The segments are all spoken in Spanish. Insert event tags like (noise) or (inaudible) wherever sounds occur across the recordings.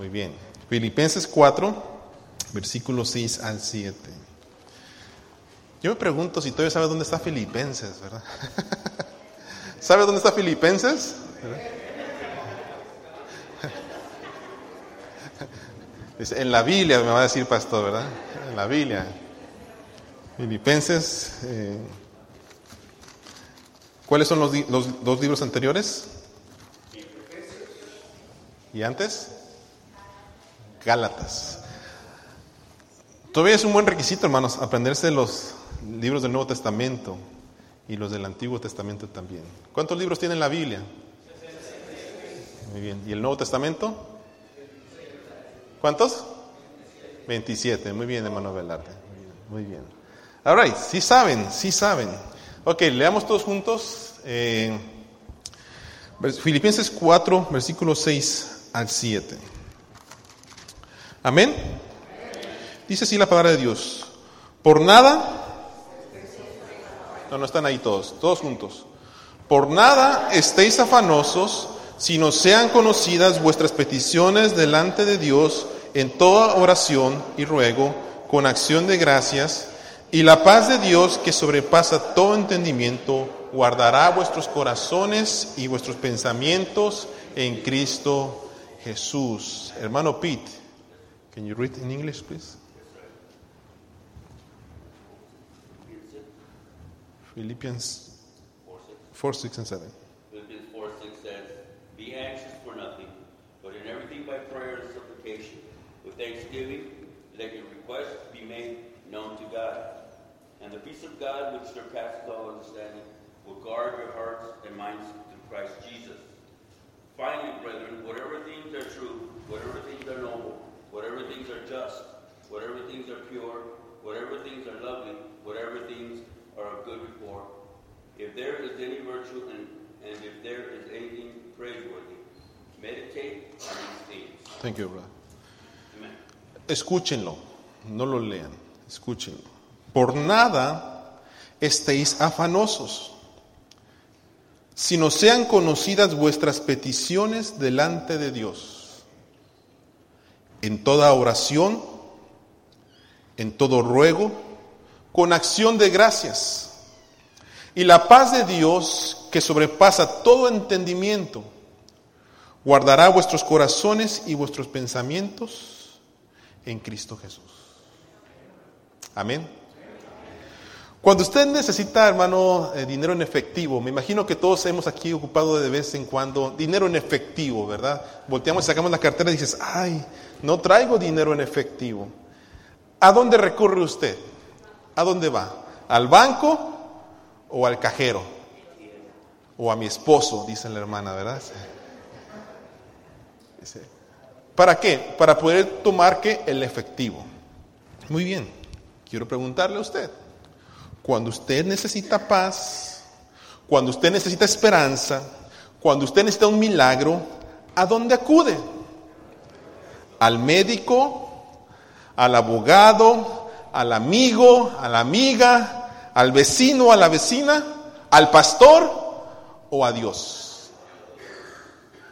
Muy bien. Filipenses 4, versículos 6 al 7. Yo me pregunto si todavía sabe dónde está Filipenses, ¿verdad? (laughs) ¿Sabe dónde está Filipenses? (laughs) En la Biblia, me va a decir pastor, ¿verdad? En la Biblia. Filipenses. Eh, ¿Cuáles son los, los dos libros anteriores? ¿Y antes? Gálatas. Todavía es un buen requisito, hermanos, aprenderse los libros del Nuevo Testamento y los del Antiguo Testamento también. ¿Cuántos libros tiene la Biblia? Muy bien. ¿Y el Nuevo Testamento? ¿Cuántos? 27. Muy bien, hermano Velarde. Muy bien. All right. Sí saben, sí saben. Ok, leamos todos juntos. Eh, Filipenses 4, versículo 6 al 7. Amén. Dice así la palabra de Dios. Por nada. No, no están ahí todos, todos juntos. Por nada estéis afanosos, sino sean conocidas vuestras peticiones delante de Dios en toda oración y ruego, con acción de gracias, y la paz de Dios que sobrepasa todo entendimiento, guardará vuestros corazones y vuestros pensamientos en Cristo Jesús. Hermano Pete, can you read in English, please? Philippians 4, 6 and 7. Philippians 4 6 says, Be anxious for nothing, but in everything by prayer and supplication, with thanksgiving, let your requests be made known to God. And the peace of God, which surpasses all understanding, will guard your hearts and minds through Christ Jesus. Finally, brethren, whatever things are true, whatever things are noble, whatever things are just, whatever things are pure, whatever things are lovely, whatever things are of good report, if there is any virtue and, and if there is anything praiseworthy, meditate on these things. Thank you, brother. Amen. Escúchenlo, no lo lean, escúchenlo. Por nada estéis afanosos, sino sean conocidas vuestras peticiones delante de Dios. En toda oración, en todo ruego, con acción de gracias. Y la paz de Dios, que sobrepasa todo entendimiento, guardará vuestros corazones y vuestros pensamientos en Cristo Jesús. Amén. Cuando usted necesita, hermano, eh, dinero en efectivo, me imagino que todos hemos aquí ocupado de vez en cuando dinero en efectivo, ¿verdad? Volteamos y sacamos la cartera y dices, ay, no traigo dinero en efectivo. ¿A dónde recurre usted? ¿A dónde va? ¿Al banco o al cajero? O a mi esposo, dice la hermana, ¿verdad? ¿Para qué? Para poder tomar que el efectivo. Muy bien, quiero preguntarle a usted, cuando usted necesita paz, cuando usted necesita esperanza, cuando usted necesita un milagro, ¿a dónde acude? ¿Al médico? ¿Al abogado? ¿Al amigo? ¿A la amiga? ¿Al vecino? ¿A la vecina? ¿Al pastor? ¿O a Dios?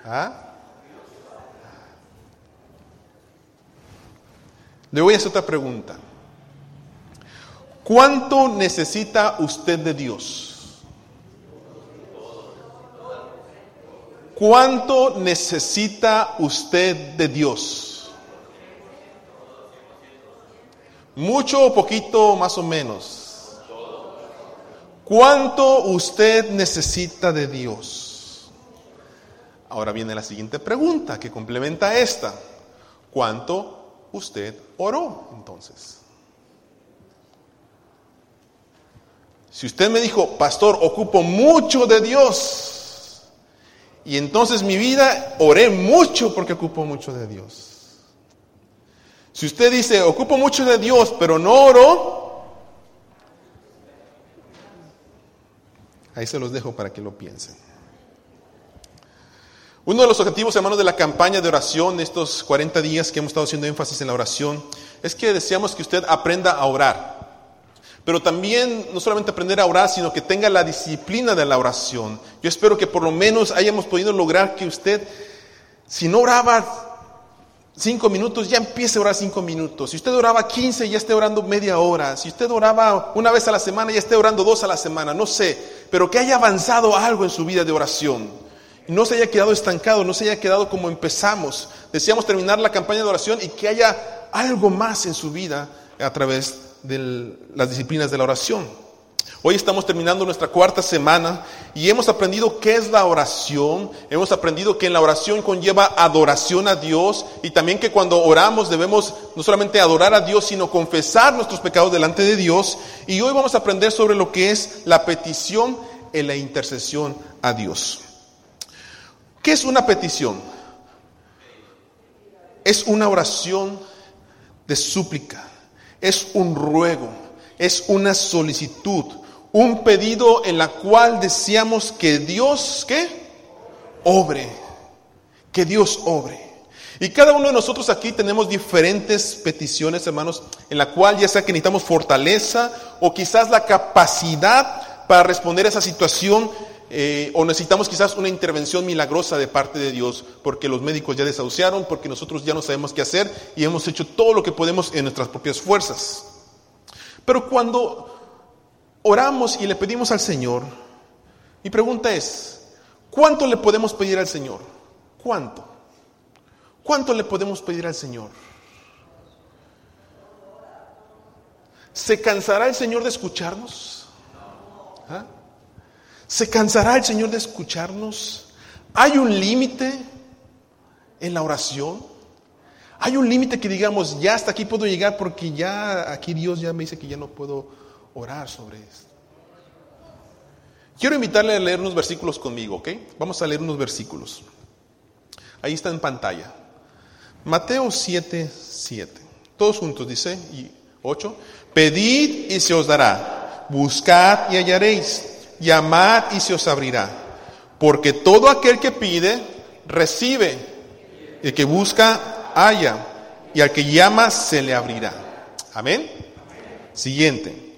¿Ah? Le voy a hacer otra pregunta. ¿Cuánto necesita usted de Dios? ¿Cuánto necesita usted de Dios? ¿Mucho o poquito más o menos? ¿Cuánto usted necesita de Dios? Ahora viene la siguiente pregunta que complementa esta. ¿Cuánto usted oró entonces? Si usted me dijo, pastor, ocupo mucho de Dios, y entonces mi vida oré mucho porque ocupo mucho de Dios. Si usted dice, ocupo mucho de Dios, pero no oro, ahí se los dejo para que lo piensen. Uno de los objetivos, hermanos, de la campaña de oración, de estos 40 días que hemos estado haciendo énfasis en la oración, es que deseamos que usted aprenda a orar. Pero también no solamente aprender a orar, sino que tenga la disciplina de la oración. Yo espero que por lo menos hayamos podido lograr que usted, si no oraba cinco minutos, ya empiece a orar cinco minutos. Si usted oraba 15, ya esté orando media hora. Si usted oraba una vez a la semana, ya esté orando dos a la semana. No sé, pero que haya avanzado algo en su vida de oración. No se haya quedado estancado, no se haya quedado como empezamos. Deseamos terminar la campaña de oración y que haya algo más en su vida a través de las disciplinas de la oración. Hoy estamos terminando nuestra cuarta semana y hemos aprendido qué es la oración. Hemos aprendido que en la oración conlleva adoración a Dios y también que cuando oramos debemos no solamente adorar a Dios, sino confesar nuestros pecados delante de Dios. Y hoy vamos a aprender sobre lo que es la petición en la intercesión a Dios. ¿Qué es una petición? Es una oración de súplica, es un ruego, es una solicitud un pedido en la cual deseamos que Dios, ¿qué? Obre, que Dios obre. Y cada uno de nosotros aquí tenemos diferentes peticiones, hermanos, en la cual ya sea que necesitamos fortaleza o quizás la capacidad para responder a esa situación eh, o necesitamos quizás una intervención milagrosa de parte de Dios, porque los médicos ya desahuciaron, porque nosotros ya no sabemos qué hacer y hemos hecho todo lo que podemos en nuestras propias fuerzas. Pero cuando oramos y le pedimos al Señor, mi pregunta es, ¿cuánto le podemos pedir al Señor? ¿Cuánto? ¿Cuánto le podemos pedir al Señor? ¿Se cansará el Señor de escucharnos? ¿Ah? ¿Se cansará el Señor de escucharnos? ¿Hay un límite en la oración? ¿Hay un límite que digamos, ya hasta aquí puedo llegar porque ya aquí Dios ya me dice que ya no puedo orar sobre esto. Quiero invitarle a leer unos versículos conmigo, ¿ok? Vamos a leer unos versículos. Ahí está en pantalla. Mateo 7, 7. Todos juntos, dice, y 8. Pedid y se os dará. Buscad y hallaréis. Llamad y se os abrirá. Porque todo aquel que pide, recibe. El que busca, halla. Y al que llama, se le abrirá. Amén. Siguiente.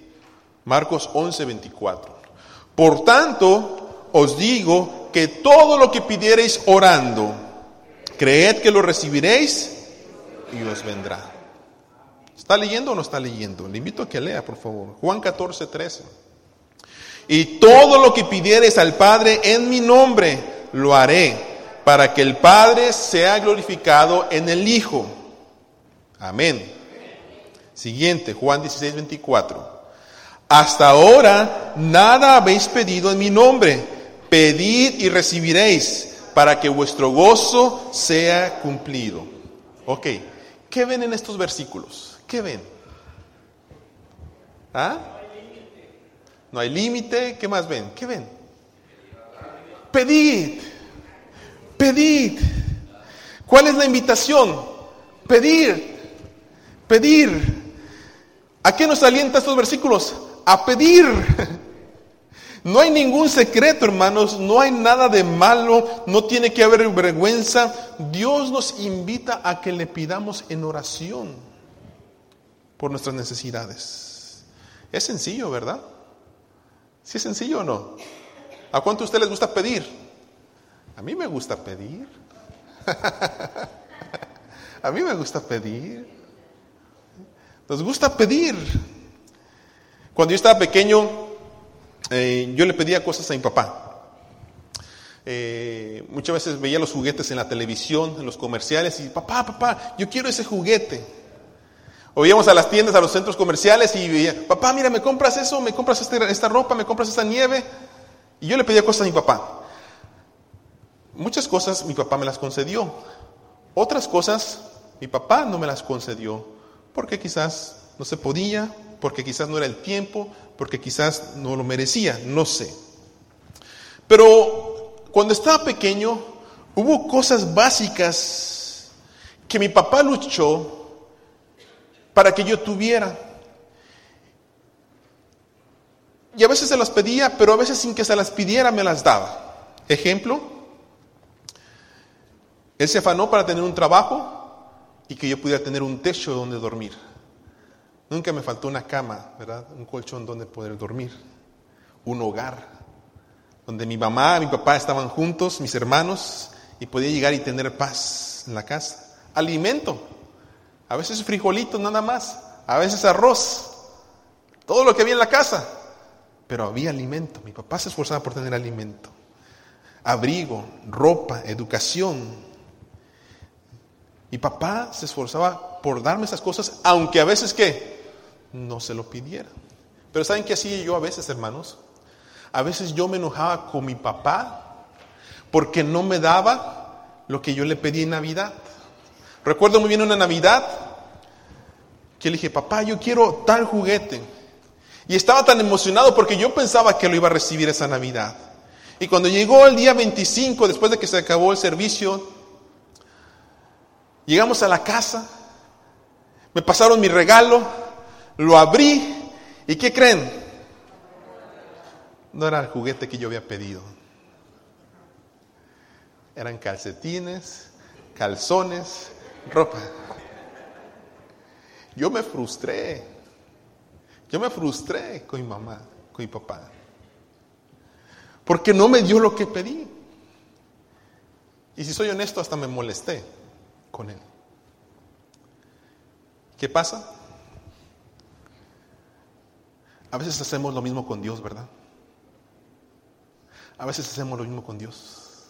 Marcos 11, 24. Por tanto, os digo que todo lo que pidiereis orando, creed que lo recibiréis y os vendrá. ¿Está leyendo o no está leyendo? Le invito a que lea, por favor. Juan 14, 13. Y todo lo que pidiereis al Padre en mi nombre, lo haré, para que el Padre sea glorificado en el Hijo. Amén. Siguiente, Juan 16, 24. Hasta ahora nada habéis pedido en mi nombre. Pedid y recibiréis para que vuestro gozo sea cumplido. Ok, ¿qué ven en estos versículos? ¿Qué ven? ¿Ah? No hay límite. ¿Qué más ven? ¿Qué ven? Pedid. Pedid. ¿Cuál es la invitación? Pedir. Pedir. ¿A qué nos alienta estos versículos? a pedir. No hay ningún secreto, hermanos, no hay nada de malo, no tiene que haber vergüenza. Dios nos invita a que le pidamos en oración por nuestras necesidades. Es sencillo, ¿verdad? ¿Sí es sencillo o no? ¿A cuánto usted les gusta pedir? A mí me gusta pedir. (laughs) a mí me gusta pedir. Nos gusta pedir. Cuando yo estaba pequeño, eh, yo le pedía cosas a mi papá. Eh, muchas veces veía los juguetes en la televisión, en los comerciales, y papá, papá, yo quiero ese juguete. O íbamos a las tiendas, a los centros comerciales, y veía, papá, mira, me compras eso, me compras este, esta ropa, me compras esta nieve. Y yo le pedía cosas a mi papá. Muchas cosas mi papá me las concedió. Otras cosas mi papá no me las concedió, porque quizás no se podía, porque quizás no era el tiempo, porque quizás no lo merecía, no sé. Pero cuando estaba pequeño, hubo cosas básicas que mi papá luchó para que yo tuviera. Y a veces se las pedía, pero a veces sin que se las pidiera me las daba. Ejemplo, él se afanó para tener un trabajo y que yo pudiera tener un techo donde dormir. Nunca me faltó una cama, ¿verdad? Un colchón donde poder dormir, un hogar, donde mi mamá, mi papá estaban juntos, mis hermanos, y podía llegar y tener paz en la casa. alimento. A veces frijolitos nada más, a veces arroz, todo lo que había en la casa. Pero había alimento. Mi papá se esforzaba por tener alimento. Abrigo, ropa, educación. Mi papá se esforzaba por darme esas cosas, aunque a veces que no se lo pidiera. Pero ¿saben qué hacía yo a veces, hermanos? A veces yo me enojaba con mi papá porque no me daba lo que yo le pedí en Navidad. Recuerdo muy bien una Navidad que le dije, papá, yo quiero tal juguete. Y estaba tan emocionado porque yo pensaba que lo iba a recibir esa Navidad. Y cuando llegó el día 25, después de que se acabó el servicio, llegamos a la casa, me pasaron mi regalo, lo abrí y ¿qué creen? No era el juguete que yo había pedido. Eran calcetines, calzones, ropa. Yo me frustré. Yo me frustré con mi mamá, con mi papá. Porque no me dio lo que pedí. Y si soy honesto, hasta me molesté con él. ¿Qué pasa? A veces hacemos lo mismo con Dios, ¿verdad? A veces hacemos lo mismo con Dios.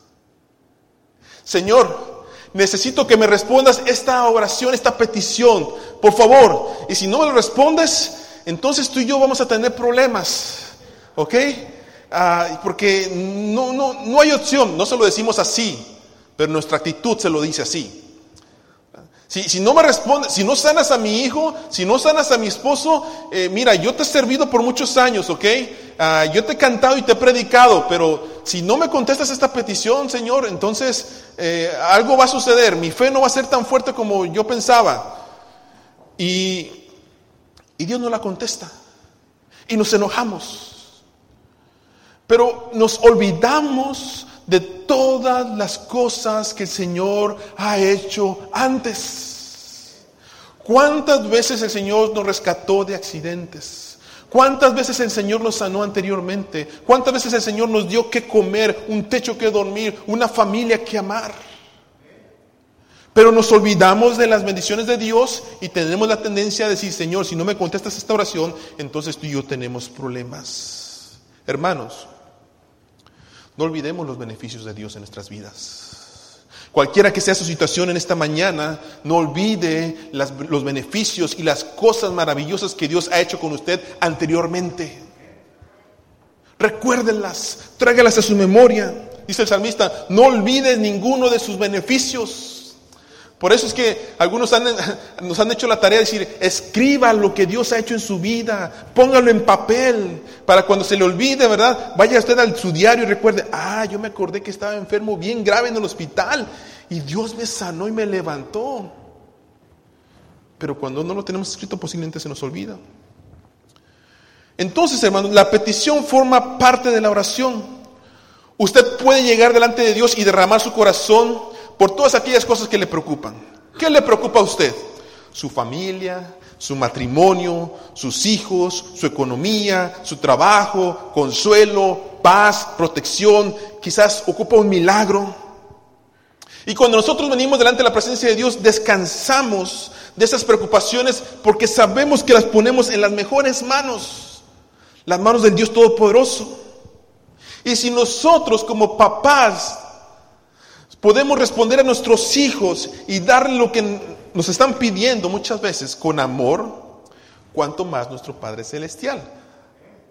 Señor, necesito que me respondas esta oración, esta petición, por favor. Y si no me lo respondes, entonces tú y yo vamos a tener problemas. ¿Ok? Ah, porque no, no, no hay opción, no se lo decimos así, pero nuestra actitud se lo dice así. Si, no me respondes, si no sanas a mi hijo, si no sanas a mi esposo, eh, mira, yo te he servido por muchos años, ¿ok? Ah, yo te he cantado y te he predicado, pero si no me contestas esta petición, Señor, entonces eh, algo va a suceder. Mi fe no va a ser tan fuerte como yo pensaba. Y Dios no la contesta. Y nos enojamos. Pero nos olvidamos de todas las cosas que el Señor ha hecho antes. ¿Cuántas veces el Señor nos rescató de accidentes? ¿Cuántas veces el Señor nos sanó anteriormente? ¿Cuántas veces el Señor nos dio que comer, un techo que dormir, una familia que amar? Pero nos olvidamos de las bendiciones de Dios y tenemos la tendencia a decir, Señor, si no me contestas esta oración, entonces tú y yo tenemos problemas. Hermanos, no olvidemos los beneficios de Dios en nuestras vidas. Cualquiera que sea su situación en esta mañana, no olvide los beneficios y las cosas maravillosas que Dios ha hecho con usted anteriormente. Recuérdenlas, tráigalas a su memoria. Dice el salmista, no olvide ninguno de sus beneficios. Por eso es que algunos (laughs) nos han hecho la tarea de decir, escriba lo que Dios ha hecho en su vida, póngalo en papel, para cuando se le olvide, ¿verdad? Vaya usted al su diario y recuerde, ah, yo me acordé que estaba enfermo bien grave en el hospital y Dios me sanó y me levantó. Pero cuando no lo tenemos escrito posiblemente se nos olvida. Entonces, hermanos, la petición forma parte de la oración. Usted puede llegar delante de Dios y derramar su corazón por todas aquellas cosas que le preocupan. ¿Qué le preocupa a usted? Su familia, su matrimonio, sus hijos, su economía, su trabajo, consuelo, paz, protección, quizás ocupa un milagro. Y cuando nosotros venimos delante de la presencia de Dios, descansamos de esas preocupaciones porque sabemos que las ponemos en las mejores manos, las manos del Dios Todopoderoso. Y si nosotros como papás podemos responder a nuestros hijos y darle lo que nos están pidiendo muchas veces con amor, cuanto más nuestro Padre Celestial.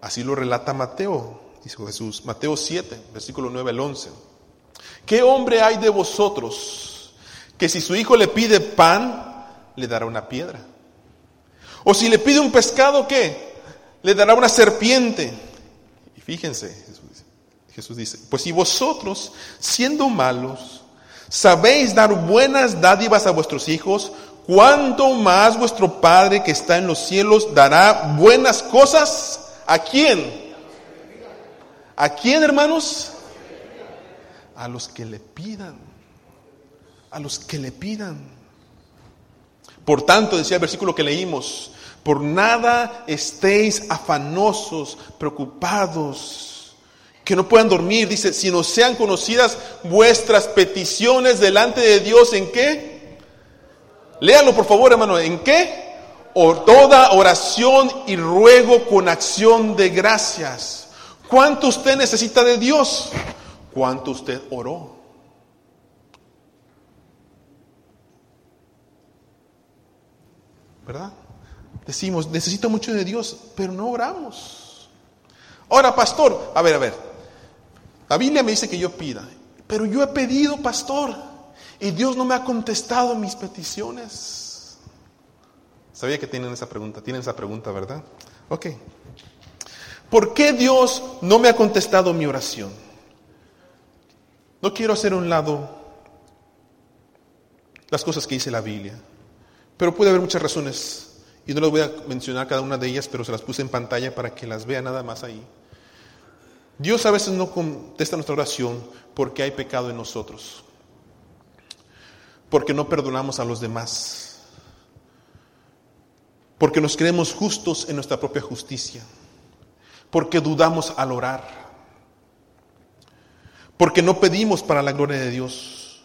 Así lo relata Mateo, dijo Jesús, Mateo 7, versículo 9 al 11. ¿Qué hombre hay de vosotros que si su hijo le pide pan, le dará una piedra? O si le pide un pescado, ¿qué? Le dará una serpiente. Y fíjense, Jesús dice, pues si vosotros, siendo malos, sabéis dar buenas dádivas a vuestros hijos, ¿cuánto más vuestro Padre que está en los cielos dará buenas cosas? ¿A quién? ¿A quién, hermanos? A los que le pidan. A los que le pidan. Por tanto, decía el versículo que leímos, por nada estéis afanosos, preocupados que no puedan dormir, dice, sino sean conocidas vuestras peticiones delante de Dios en qué? Léalo por favor, hermano. ¿En qué? O toda oración y ruego con acción de gracias. ¿Cuánto usted necesita de Dios? ¿Cuánto usted oró? ¿Verdad? Decimos, necesito mucho de Dios, pero no oramos. Ahora, pastor, a ver, a ver. La Biblia me dice que yo pida, pero yo he pedido, pastor, y Dios no me ha contestado mis peticiones. Sabía que tienen esa pregunta, tienen esa pregunta, ¿verdad? Ok. ¿Por qué Dios no me ha contestado mi oración? No quiero hacer a un lado las cosas que dice la Biblia, pero puede haber muchas razones y no les voy a mencionar cada una de ellas, pero se las puse en pantalla para que las vea nada más ahí. Dios a veces no contesta nuestra oración porque hay pecado en nosotros, porque no perdonamos a los demás, porque nos creemos justos en nuestra propia justicia, porque dudamos al orar, porque no pedimos para la gloria de Dios,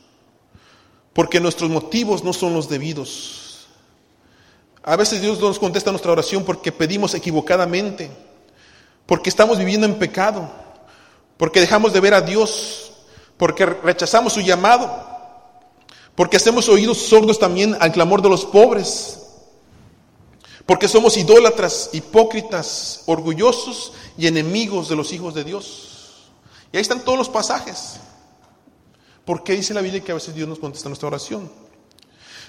porque nuestros motivos no son los debidos. A veces Dios no nos contesta nuestra oración porque pedimos equivocadamente, porque estamos viviendo en pecado, porque dejamos de ver a Dios, porque rechazamos su llamado, porque hacemos oídos sordos también al clamor de los pobres, porque somos idólatras, hipócritas, orgullosos y enemigos de los hijos de Dios. Y ahí están todos los pasajes. ¿Por qué dice la Biblia que a veces Dios nos contesta nuestra oración?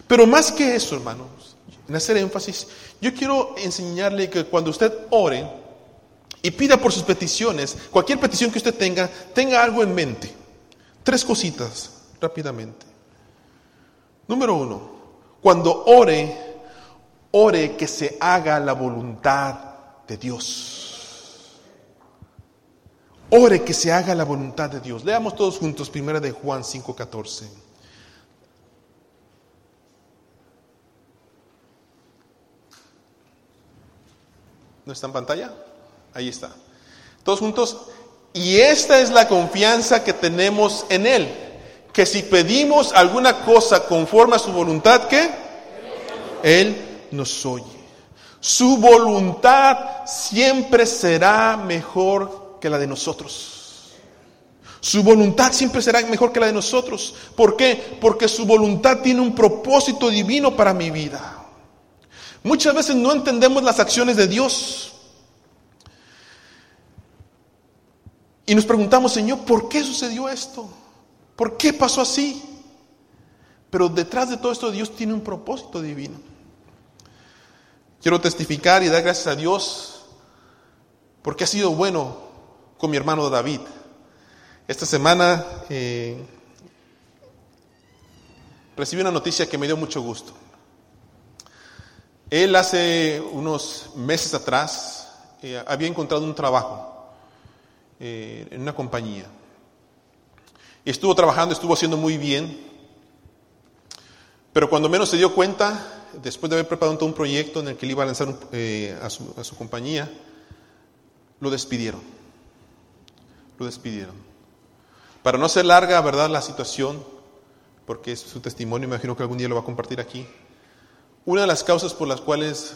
Pero más que eso, hermanos, en hacer énfasis, yo quiero enseñarle que cuando usted ore y pida por sus peticiones, cualquier petición que usted tenga, tenga algo en mente. Tres cositas, rápidamente. Número uno, cuando ore, ore que se haga la voluntad de Dios. Ore que se haga la voluntad de Dios. Leamos todos juntos, primera de Juan 5:14. ¿No está en pantalla? Ahí está. Todos juntos. Y esta es la confianza que tenemos en Él. Que si pedimos alguna cosa conforme a su voluntad, ¿qué? Él nos oye. Su voluntad siempre será mejor que la de nosotros. Su voluntad siempre será mejor que la de nosotros. ¿Por qué? Porque su voluntad tiene un propósito divino para mi vida. Muchas veces no entendemos las acciones de Dios. Y nos preguntamos, Señor, ¿por qué sucedió esto? ¿Por qué pasó así? Pero detrás de todo esto Dios tiene un propósito divino. Quiero testificar y dar gracias a Dios porque ha sido bueno con mi hermano David. Esta semana eh, recibí una noticia que me dio mucho gusto. Él hace unos meses atrás eh, había encontrado un trabajo eh, en una compañía. Estuvo trabajando, estuvo haciendo muy bien, pero cuando menos se dio cuenta, después de haber preparado un proyecto en el que iba a lanzar eh, a, su, a su compañía, lo despidieron. Lo despidieron. Para no ser larga, ¿verdad?, la situación, porque es su testimonio, imagino que algún día lo va a compartir aquí. Una de las causas por las cuales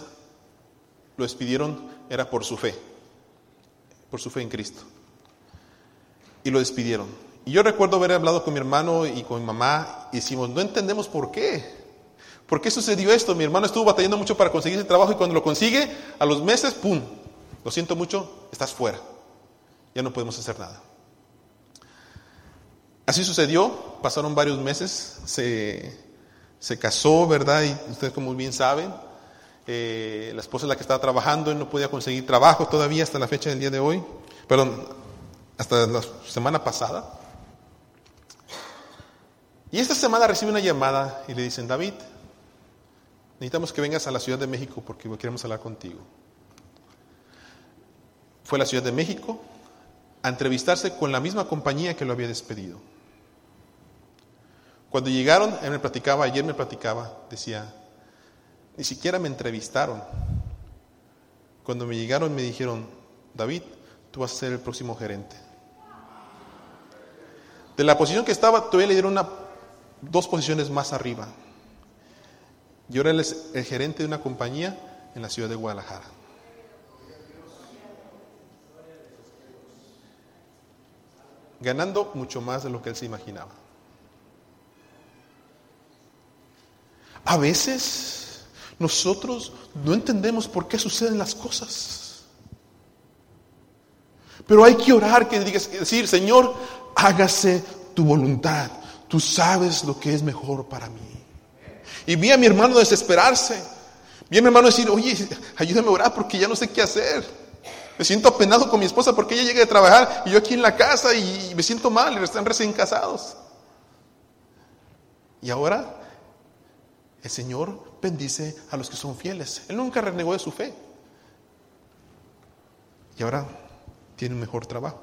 lo despidieron era por su fe, por su fe en Cristo. Y lo despidieron. Y yo recuerdo haber hablado con mi hermano y con mi mamá y decimos, no entendemos por qué. ¿Por qué sucedió esto? Mi hermano estuvo batallando mucho para conseguir ese trabajo y cuando lo consigue, a los meses, ¡pum! Lo siento mucho, estás fuera. Ya no podemos hacer nada. Así sucedió, pasaron varios meses, se se casó, ¿verdad? Y ustedes como bien saben, eh, la esposa es la que estaba trabajando, y no podía conseguir trabajo todavía hasta la fecha del día de hoy, perdón, hasta la semana pasada. Y esta semana recibe una llamada y le dicen, David, necesitamos que vengas a la Ciudad de México porque queremos hablar contigo. Fue a la Ciudad de México a entrevistarse con la misma compañía que lo había despedido. Cuando llegaron, él me platicaba, ayer me platicaba, decía, ni siquiera me entrevistaron. Cuando me llegaron me dijeron, David, tú vas a ser el próximo gerente. De la posición que estaba, todavía le dieron una, dos posiciones más arriba. Y ahora él es el gerente de una compañía en la ciudad de Guadalajara. Ganando mucho más de lo que él se imaginaba. A veces nosotros no entendemos por qué suceden las cosas. Pero hay que orar, que digas, decir, Señor, hágase tu voluntad. Tú sabes lo que es mejor para mí. Y vi a mi hermano desesperarse. Vi a mi hermano decir, oye, ayúdame a orar porque ya no sé qué hacer. Me siento apenado con mi esposa porque ella llega de trabajar y yo aquí en la casa y me siento mal y están recién casados. Y ahora el Señor bendice a los que son fieles. Él nunca renegó de su fe. Y ahora tiene un mejor trabajo.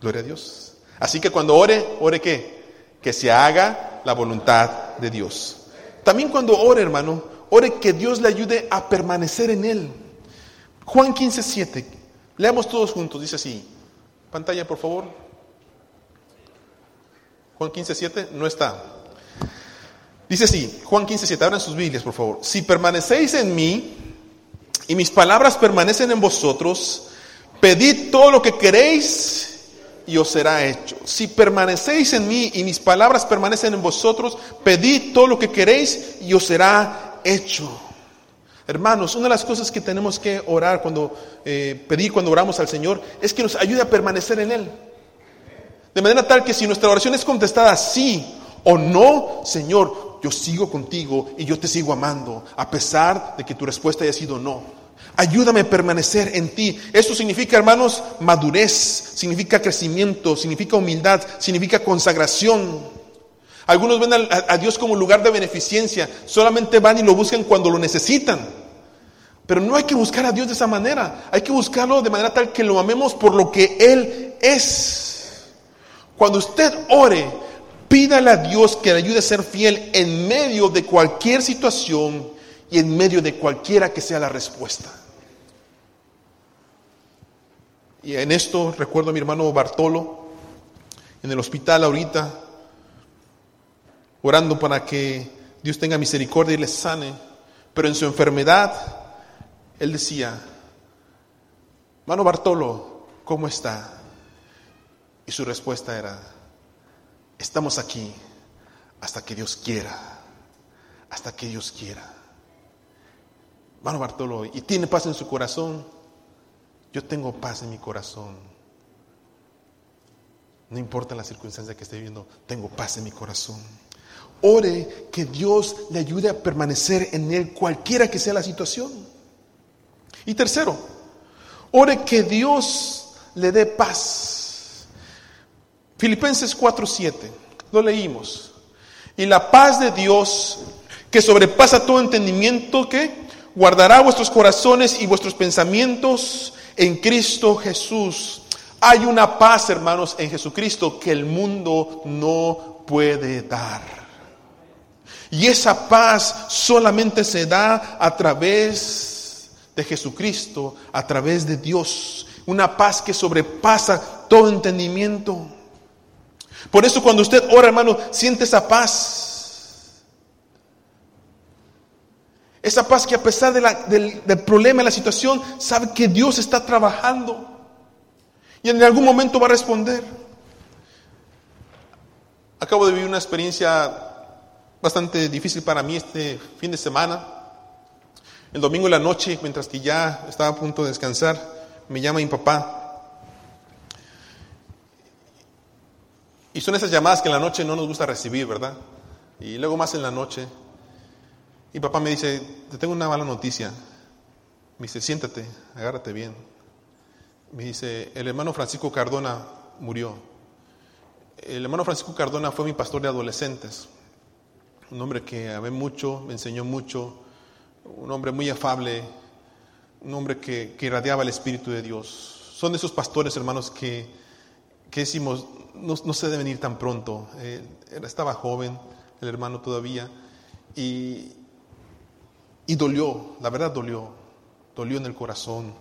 Gloria a Dios. Así que cuando ore, ore qué? Que se haga la voluntad de Dios. También cuando ore, hermano, ore que Dios le ayude a permanecer en Él. Juan 15, 7. Leamos todos juntos, dice así. Pantalla, por favor. Juan 15, 7. No está. Dice así, Juan 15, 7. Abran sus Biblias, por favor. Si permanecéis en mí y mis palabras permanecen en vosotros, pedid todo lo que queréis y os será hecho. Si permanecéis en mí y mis palabras permanecen en vosotros, pedid todo lo que queréis y os será hecho. Hermanos, una de las cosas que tenemos que orar cuando eh, pedir cuando oramos al Señor es que nos ayude a permanecer en Él. De manera tal que si nuestra oración es contestada sí o no, Señor, yo sigo contigo y yo te sigo amando, a pesar de que tu respuesta haya sido no. Ayúdame a permanecer en ti. Esto significa, hermanos, madurez, significa crecimiento, significa humildad, significa consagración. Algunos ven a, Dios como lugar de beneficencia, solamente van y lo buscan cuando lo necesitan. Pero no hay que buscar a Dios de esa manera, hay que buscarlo de manera tal que lo amemos por lo que Él es. Cuando usted ore, pídale a Dios que le ayude a ser fiel en medio de cualquier situación y en medio de cualquiera que sea la respuesta. Y en esto recuerdo a mi hermano Bartolo en el hospital ahorita, orando para que Dios tenga misericordia y le sane. Pero en su enfermedad, él decía, hermano Bartolo, ¿cómo está? Y su respuesta era, estamos aquí hasta que Dios quiera, hasta que Dios quiera. Hermano Bartolo, y tiene paz en su corazón. Yo tengo paz en mi corazón. No importa la circunstancia que esté viviendo, tengo paz en mi corazón. Ore que Dios le ayude a permanecer en Él, cualquiera que sea la situación. Y tercero, ore que Dios le dé paz. Filipenses 4:7, lo leímos. Y la paz de Dios, que sobrepasa todo entendimiento, que guardará vuestros corazones y vuestros pensamientos en Cristo Jesús. Hay una paz, hermanos, en Jesucristo que el mundo no puede dar. Y esa paz solamente se da a través de Jesucristo, a través de Dios. Una paz que sobrepasa todo entendimiento. Por eso cuando usted ora, hermano, siente esa paz. Esa paz que a pesar del, del problema, de la situación, sabe que Dios está trabajando. Y en algún momento va a responder. Acabo de vivir una experiencia bastante difícil para mí este fin de semana. El domingo en la noche, mientras que ya estaba a punto de descansar, me llama mi papá. Y son esas llamadas que en la noche no nos gusta recibir, ¿verdad? Y luego más en la noche. Y papá me dice, te tengo una mala noticia. Me dice, siéntate, agárrate bien. Me dice, el hermano Francisco Cardona murió. El hermano Francisco Cardona fue mi pastor de adolescentes. Un hombre que amé mucho, me enseñó mucho. Un hombre muy afable. Un hombre que, irradiaba el Espíritu de Dios. Son de esos pastores, hermanos, que, que decimos, no, se deben ir tan pronto. Eh, estaba joven, el hermano todavía. Y, y dolió, la verdad dolió, dolió en el corazón.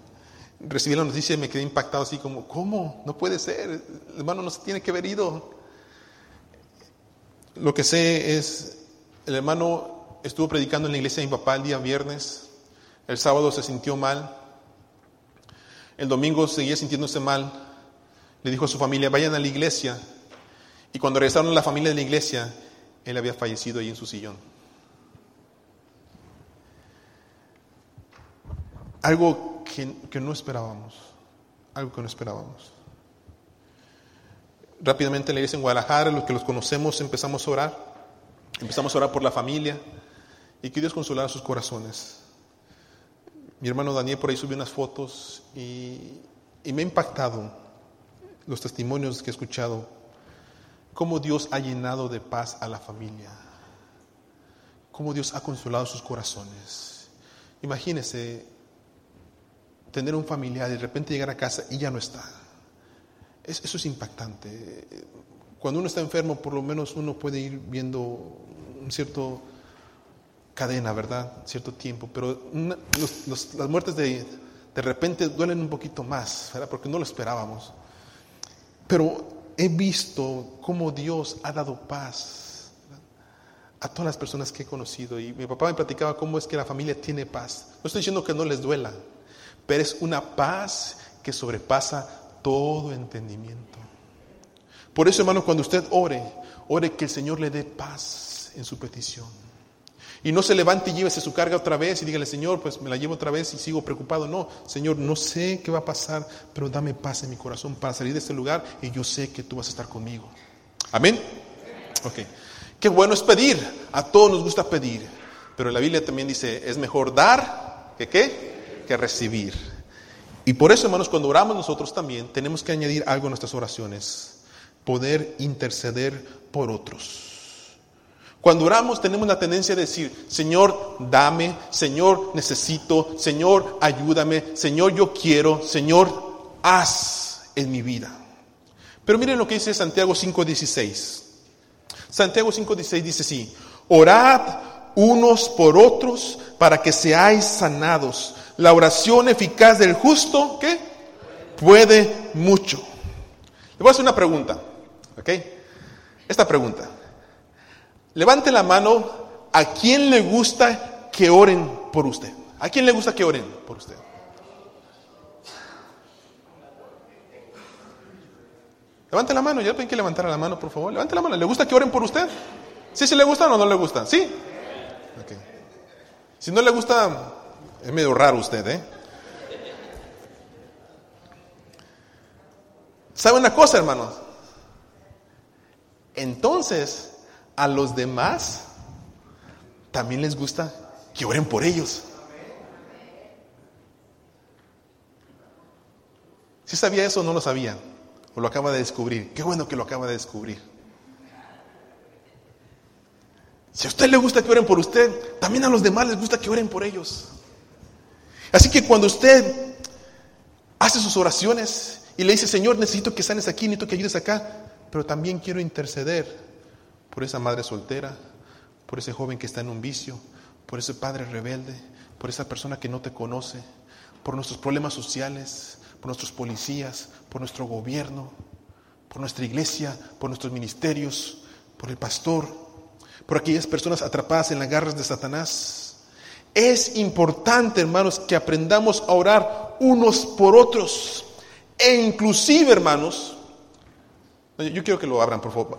Recibí la noticia y me quedé impactado así como, ¿cómo? No puede ser, el hermano no se tiene que haber ido. Lo que sé es, el hermano estuvo predicando en la iglesia de mi papá el día viernes. El sábado se sintió mal. El domingo seguía sintiéndose mal. Le dijo a su familia, vayan a la iglesia. Y cuando regresaron a la familia de la iglesia, él había fallecido ahí en su sillón. Algo que, que no esperábamos. Algo que no esperábamos. Rápidamente en la iglesia en Guadalajara, los que los conocemos, empezamos a orar. Empezamos a orar por la familia y que Dios consolara sus corazones. Mi hermano Daniel por ahí subió unas fotos y, y me ha impactado los testimonios que he escuchado, cómo Dios ha llenado de paz a la familia, cómo Dios ha consolado sus corazones. Imagínese tener un familiar y de repente llegar a casa y ya no está. Eso es impactante. Cuando uno está enfermo, por lo menos uno puede ir viendo un cierto cadena, ¿verdad? Cierto tiempo, pero las muertes de, de repente duelen un poquito más, ¿verdad? Porque no lo esperábamos. Pero he visto cómo Dios ha dado paz a todas las personas que he conocido. Y mi papá me platicaba cómo es que la familia tiene paz. No estoy diciendo que no les duela, pero es una paz que sobrepasa todo entendimiento. Por eso, hermano, cuando usted ore, ore que el Señor le dé paz en su petición. Y no se levante y llévese su carga otra vez y dígale, Señor, pues me la llevo otra vez y sigo preocupado. No, Señor, no sé qué va a pasar, pero dame paz en mi corazón para salir de este lugar y yo sé que tú vas a estar conmigo. Amén. Ok. Qué bueno es pedir. A todos nos gusta pedir. Pero la Biblia también dice, es mejor dar que qué? Que recibir. Y por eso, hermanos, cuando oramos nosotros también tenemos que añadir algo a nuestras oraciones. Poder interceder por otros. Cuando oramos tenemos la tendencia de decir, Señor, dame, Señor, necesito, Señor, ayúdame, Señor, yo quiero, Señor, haz en mi vida. Pero miren lo que dice Santiago 5.16. Santiago 5.16 dice así, orad unos por otros para que seáis sanados. La oración eficaz del justo, ¿qué? Puede mucho. Le voy a hacer una pregunta, ¿ok? Esta pregunta. Levante la mano a quien le gusta que oren por usted. ¿A quién le gusta que oren por usted? Levante la mano, ya tienen que levantar la mano, por favor. Levante la mano. ¿Le gusta que oren por usted? ¿Sí se le gusta o no le gusta? ¿Sí? Si no le gusta, es medio raro usted, ¿eh? ¿Sabe una cosa, hermanos? Entonces, a los demás también les gusta que oren por ellos. Si sabía eso no lo sabía, o lo acaba de descubrir. Qué bueno que lo acaba de descubrir. Si a usted le gusta que oren por usted, también a los demás les gusta que oren por ellos. Así que cuando usted hace sus oraciones y le dice, Señor, necesito que sanes aquí, necesito que ayudes acá, pero también quiero interceder por esa madre soltera, por ese joven que está en un vicio, por ese padre rebelde, por esa persona que no te conoce, por nuestros problemas sociales, por nuestros policías, por nuestro gobierno, por nuestra iglesia, por nuestros ministerios, por el pastor, por aquellas personas atrapadas en las garras de Satanás. Es importante, hermanos, que aprendamos a orar unos por otros. E inclusive, hermanos, yo quiero que lo abran, por favor.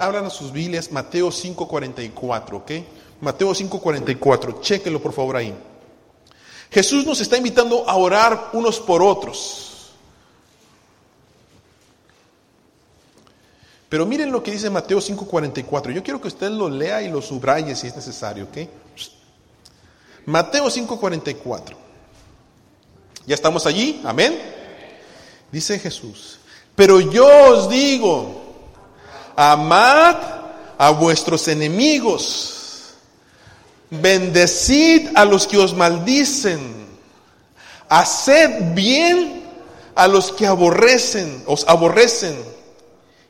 abran a sus Biblias, Mateo 5.44, ¿ok? Mateo 5.44, chéquenlo por favor ahí. Jesús nos está invitando a orar unos por otros. Pero miren lo que dice Mateo 5.44. Yo quiero que usted lo lea y lo subraye si es necesario, ¿ok? Mateo 5.44. ¿Ya estamos allí? Amén. Dice Jesús. Pero yo os digo, amad a vuestros enemigos, bendecid a los que os maldicen, haced bien a los que aborrecen, os aborrecen.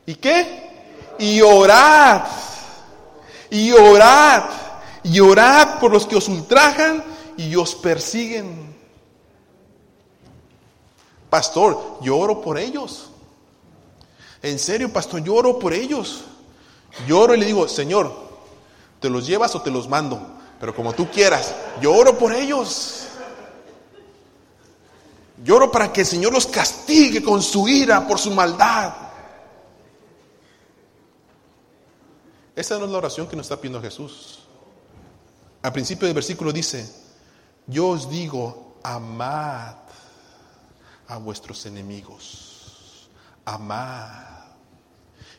¿Y qué? Y orad, y orad, y orad por los que os ultrajan y os persiguen. Pastor, yo oro por ellos. En serio, pastor, lloro por ellos. Lloro y le digo, Señor, ¿te los llevas o te los mando? Pero como tú quieras, yo oro por ellos. Lloro para que el Señor los castigue con su ira por su maldad. Esa no es la oración que nos está pidiendo Jesús. Al principio del versículo dice, yo os digo, amad a vuestros enemigos. Amad.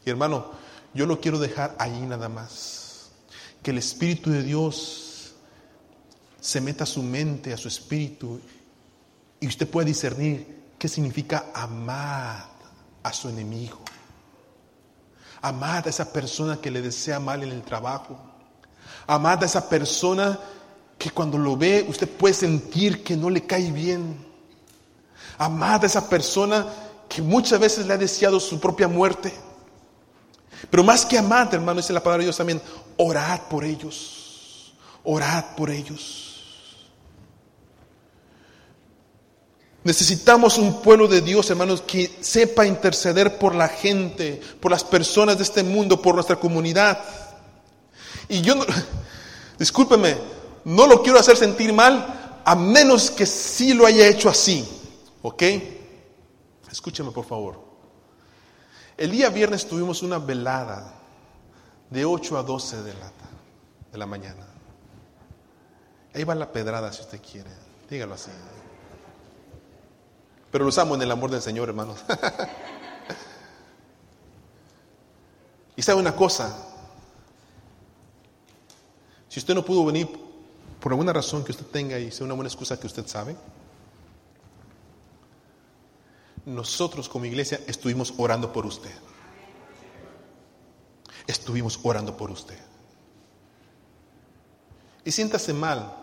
Y hermano, yo lo quiero dejar ahí nada más. Que el Espíritu de Dios se meta a su mente, a su espíritu, y usted pueda discernir qué significa amar a su enemigo. Amad a esa persona que le desea mal en el trabajo. Amad a esa persona que cuando lo ve usted puede sentir que no le cae bien. Amad a esa persona que muchas veces le ha deseado su propia muerte. Pero más que amad, hermano, dice la palabra de Dios también, orad por ellos. Orad por ellos. Necesitamos un pueblo de Dios, hermanos, que sepa interceder por la gente, por las personas de este mundo, por nuestra comunidad. Y yo, no, discúlpeme, no lo quiero hacer sentir mal, a menos que sí lo haya hecho así. ¿Ok? Escúcheme, por favor. El día viernes tuvimos una velada de 8 a 12 de la, de la mañana. Ahí va la pedrada si usted quiere. Dígalo así. Pero los amo en el amor del Señor, hermanos. (laughs) y sabe una cosa, si usted no pudo venir por alguna razón que usted tenga y sea una buena excusa que usted sabe, nosotros como iglesia estuvimos orando por usted. Estuvimos orando por usted. Y siéntase mal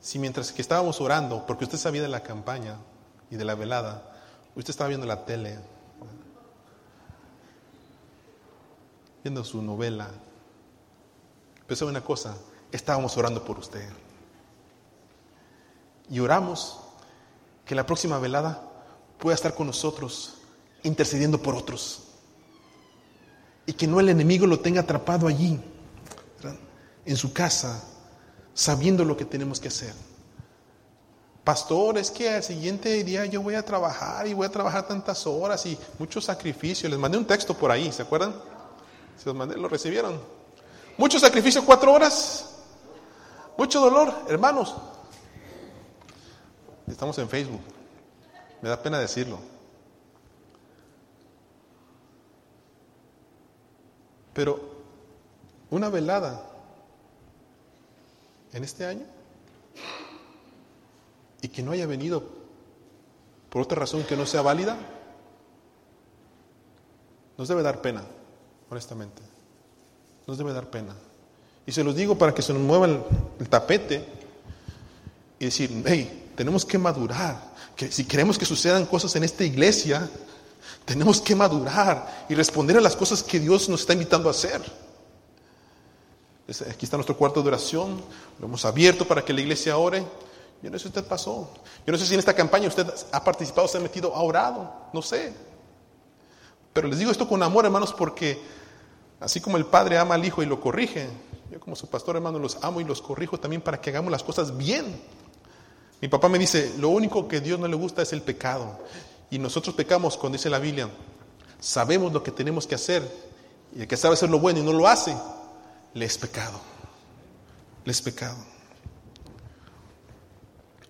si mientras que estábamos orando, porque usted sabía de la campaña, y de la velada, usted estaba viendo la tele, viendo su novela. Pero sabe una cosa, estábamos orando por usted. Y oramos que la próxima velada pueda estar con nosotros intercediendo por otros. Y que no el enemigo lo tenga atrapado allí, en su casa, sabiendo lo que tenemos que hacer. Pastor, es que al siguiente día yo voy a trabajar y voy a trabajar tantas horas y mucho sacrificio. Les mandé un texto por ahí, ¿se acuerdan? Se los mandé, lo recibieron. Mucho sacrificio, cuatro horas. Mucho dolor, hermanos. Estamos en Facebook. Me da pena decirlo. Pero una velada en este año y que no haya venido por otra razón que no sea válida, nos debe dar pena, honestamente. Nos debe dar pena. Y se los digo para que se nos mueva el, tapete y decir, hey, tenemos que madurar. Que si queremos que sucedan cosas en esta iglesia, tenemos que madurar y responder a las cosas que Dios nos está invitando a hacer. Aquí está nuestro cuarto de oración, lo hemos abierto para que la iglesia ore. Yo no sé si usted pasó. Yo no sé si en esta campaña usted ha participado, se ha metido, ha orado. No sé. Pero les digo esto con amor, hermanos, porque así como el Padre ama al Hijo y lo corrige, yo como su pastor, hermano, los amo y los corrijo también para que hagamos las cosas bien. Mi papá me dice, lo único que a Dios no le gusta es el pecado. Y nosotros pecamos, cuando dice la Biblia, sabemos lo que tenemos que hacer. Y el que sabe hacer lo bueno y no lo hace, le es pecado. Le es pecado.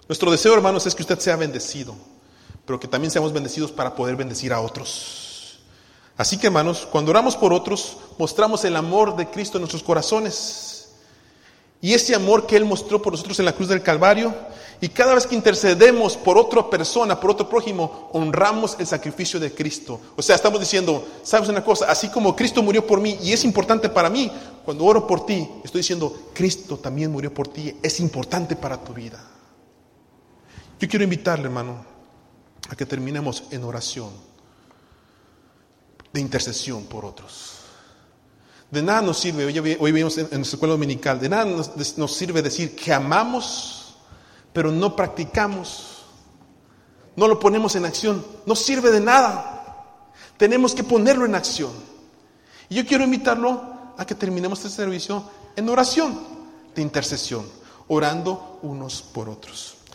Nuestro deseo, hermanos, es que usted sea bendecido, pero que también seamos bendecidos para poder bendecir a otros. Así que, hermanos, cuando oramos por otros, mostramos el amor de Cristo en nuestros corazones. Y ese amor que Él mostró por nosotros en la cruz del Calvario, y cada vez que intercedemos por otra persona, por otro prójimo, honramos el sacrificio de Cristo. O sea, estamos diciendo, sabes una cosa, así como Cristo murió por mí y es importante para mí, cuando oro por ti, estoy diciendo, Cristo también murió por ti, es importante para tu vida. Yo quiero invitarle, hermano, a que terminemos en oración de intercesión por otros. De nada nos sirve, hoy, vimos en, nuestra escuela dominical, de nada nos sirve decir que amamos, pero no practicamos, no lo ponemos en acción, no sirve de nada. Tenemos que ponerlo en acción. Y yo quiero invitarlo a que terminemos este servicio en oración. de intercesión, orando unos por otros.